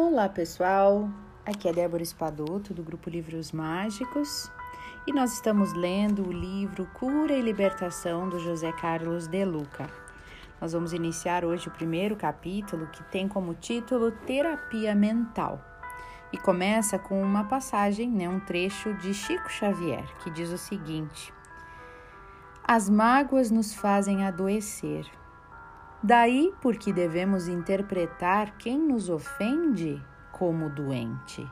Olá pessoal, aqui é Débora Espadoto do grupo Livros Mágicos e nós estamos lendo o livro Cura e Libertação do José Carlos de Luca. Nós vamos iniciar hoje o primeiro capítulo que tem como título Terapia Mental. E começa com uma passagem, né, um trecho de Chico Xavier que diz o seguinte: As mágoas nos fazem adoecer Daí porque devemos interpretar quem nos ofende como doente.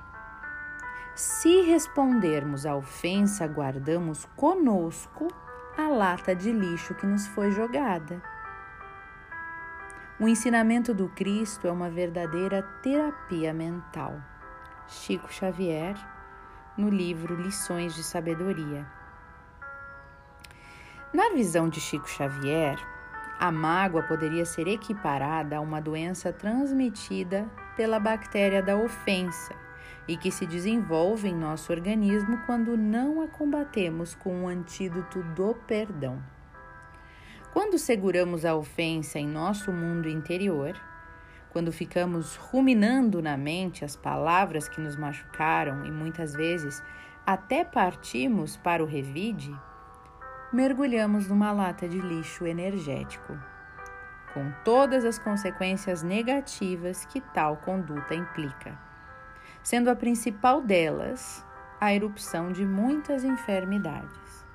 Se respondermos à ofensa, guardamos conosco a lata de lixo que nos foi jogada. O ensinamento do Cristo é uma verdadeira terapia mental. Chico Xavier, no livro Lições de Sabedoria. Na visão de Chico Xavier, a mágoa poderia ser equiparada a uma doença transmitida pela bactéria da ofensa e que se desenvolve em nosso organismo quando não a combatemos com o antídoto do perdão. Quando seguramos a ofensa em nosso mundo interior, quando ficamos ruminando na mente as palavras que nos machucaram e muitas vezes até partimos para o revide, mergulhamos numa lata de lixo energético, com todas as consequências negativas que tal conduta implica, sendo a principal delas a erupção de muitas enfermidades.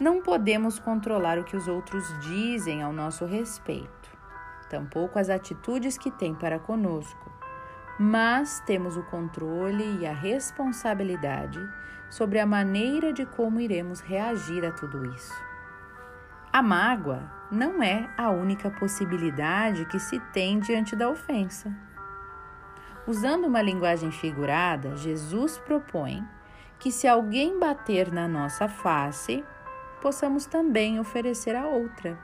Não podemos controlar o que os outros dizem ao nosso respeito, tampouco as atitudes que têm para conosco, mas temos o controle e a responsabilidade sobre a maneira de como iremos reagir a tudo isso. A mágoa não é a única possibilidade que se tem diante da ofensa. Usando uma linguagem figurada, Jesus propõe que, se alguém bater na nossa face, possamos também oferecer a outra.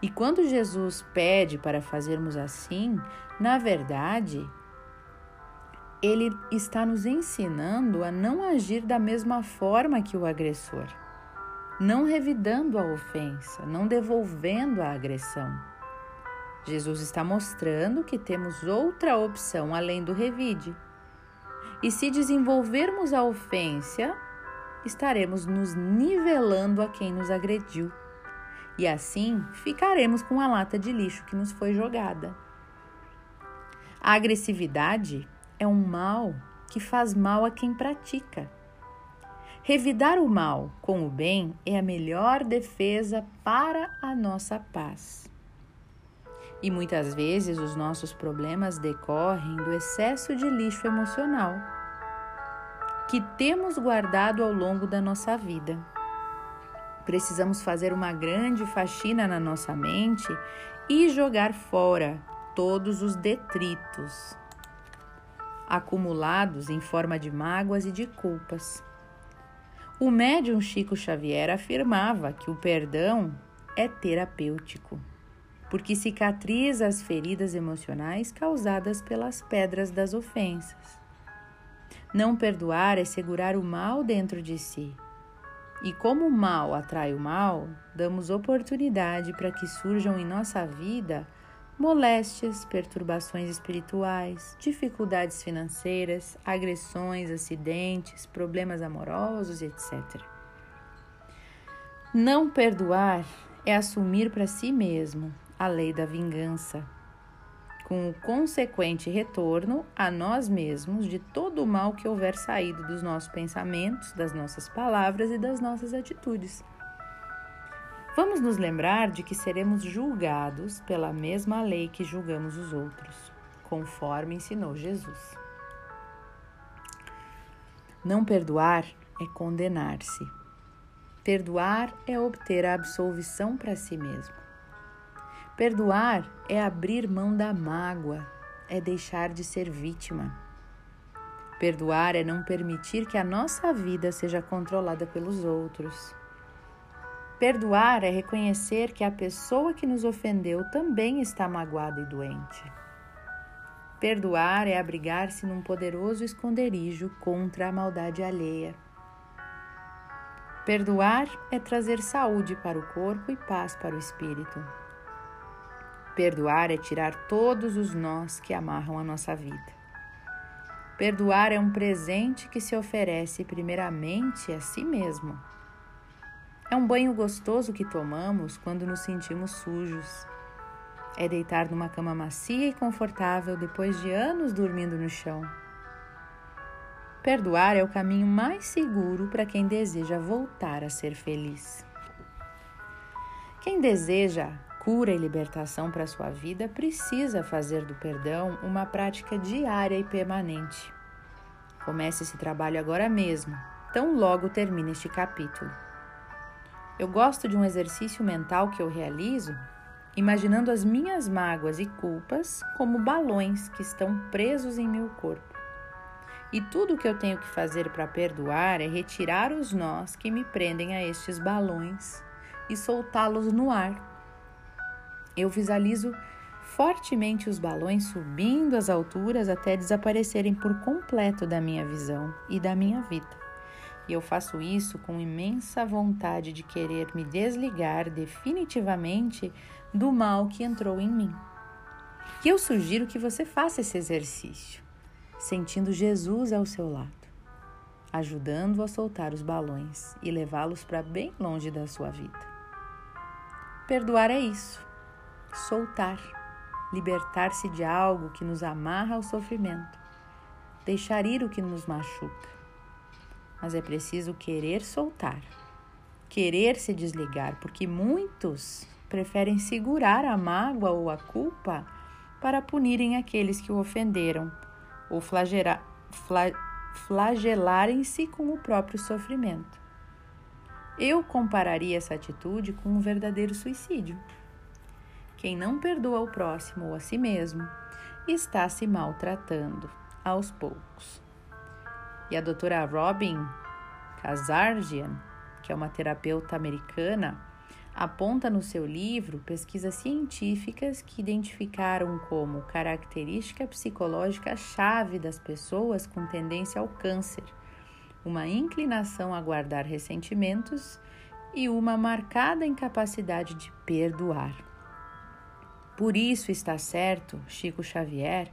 E quando Jesus pede para fazermos assim, na verdade, ele está nos ensinando a não agir da mesma forma que o agressor, não revidando a ofensa, não devolvendo a agressão. Jesus está mostrando que temos outra opção além do revide. E se desenvolvermos a ofensa, estaremos nos nivelando a quem nos agrediu. E assim ficaremos com a lata de lixo que nos foi jogada. A agressividade é um mal que faz mal a quem pratica. Revidar o mal com o bem é a melhor defesa para a nossa paz. E muitas vezes os nossos problemas decorrem do excesso de lixo emocional que temos guardado ao longo da nossa vida. Precisamos fazer uma grande faxina na nossa mente e jogar fora todos os detritos acumulados em forma de mágoas e de culpas. O médium Chico Xavier afirmava que o perdão é terapêutico, porque cicatriza as feridas emocionais causadas pelas pedras das ofensas. Não perdoar é segurar o mal dentro de si. E como o mal atrai o mal, damos oportunidade para que surjam em nossa vida moléstias, perturbações espirituais, dificuldades financeiras, agressões, acidentes, problemas amorosos, etc. Não perdoar é assumir para si mesmo a lei da vingança, com o consequente retorno a nós mesmos de todo o mal que houver saído dos nossos pensamentos, das nossas palavras e das nossas atitudes. Vamos nos lembrar de que seremos julgados pela mesma lei que julgamos os outros, conforme ensinou Jesus. Não perdoar é condenar-se. Perdoar é obter a absolvição para si mesmo. Perdoar é abrir mão da mágoa, é deixar de ser vítima. Perdoar é não permitir que a nossa vida seja controlada pelos outros. Perdoar é reconhecer que a pessoa que nos ofendeu também está magoada e doente. Perdoar é abrigar-se num poderoso esconderijo contra a maldade alheia. Perdoar é trazer saúde para o corpo e paz para o espírito. Perdoar é tirar todos os nós que amarram a nossa vida. Perdoar é um presente que se oferece primeiramente a si mesmo. É um banho gostoso que tomamos quando nos sentimos sujos. É deitar numa cama macia e confortável depois de anos dormindo no chão. Perdoar é o caminho mais seguro para quem deseja voltar a ser feliz. Quem deseja cura e libertação para sua vida precisa fazer do perdão uma prática diária e permanente. Comece esse trabalho agora mesmo, tão logo termine este capítulo. Eu gosto de um exercício mental que eu realizo imaginando as minhas mágoas e culpas como balões que estão presos em meu corpo. E tudo o que eu tenho que fazer para perdoar é retirar os nós que me prendem a estes balões e soltá-los no ar eu visualizo fortemente os balões subindo as alturas até desaparecerem por completo da minha visão e da minha vida. E eu faço isso com imensa vontade de querer me desligar definitivamente do mal que entrou em mim. E eu sugiro que você faça esse exercício, sentindo Jesus ao seu lado, ajudando a soltar os balões e levá-los para bem longe da sua vida. Perdoar é isso soltar, libertar-se de algo que nos amarra ao sofrimento, deixar ir o que nos machuca. Mas é preciso querer soltar, querer se desligar, porque muitos preferem segurar a mágoa ou a culpa para punirem aqueles que o ofenderam ou flagelarem-se com o próprio sofrimento. Eu compararia essa atitude com um verdadeiro suicídio. Quem não perdoa o próximo ou a si mesmo está se maltratando aos poucos. E a doutora Robin Kazarjian, que é uma terapeuta americana, aponta no seu livro pesquisas científicas que identificaram como característica psicológica chave das pessoas com tendência ao câncer, uma inclinação a guardar ressentimentos e uma marcada incapacidade de perdoar. Por isso está certo Chico Xavier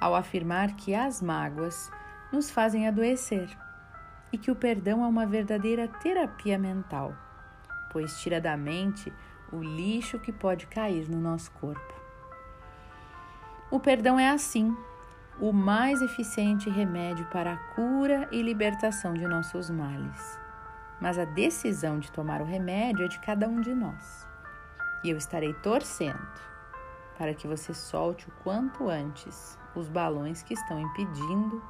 ao afirmar que as mágoas nos fazem adoecer e que o perdão é uma verdadeira terapia mental, pois tira da mente o lixo que pode cair no nosso corpo. O perdão é assim, o mais eficiente remédio para a cura e libertação de nossos males. Mas a decisão de tomar o remédio é de cada um de nós. E eu estarei torcendo para que você solte o quanto antes os balões que estão impedindo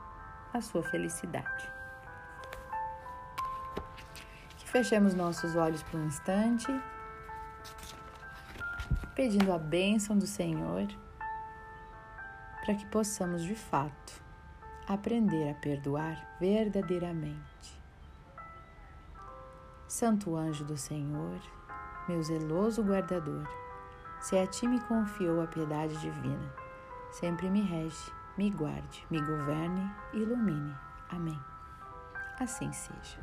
a sua felicidade. Que fechemos nossos olhos por um instante, pedindo a bênção do Senhor para que possamos de fato aprender a perdoar verdadeiramente. Santo anjo do Senhor, meu zeloso guardador, se a ti me confiou a piedade divina, sempre me rege, me guarde, me governe e ilumine. Amém. Assim seja.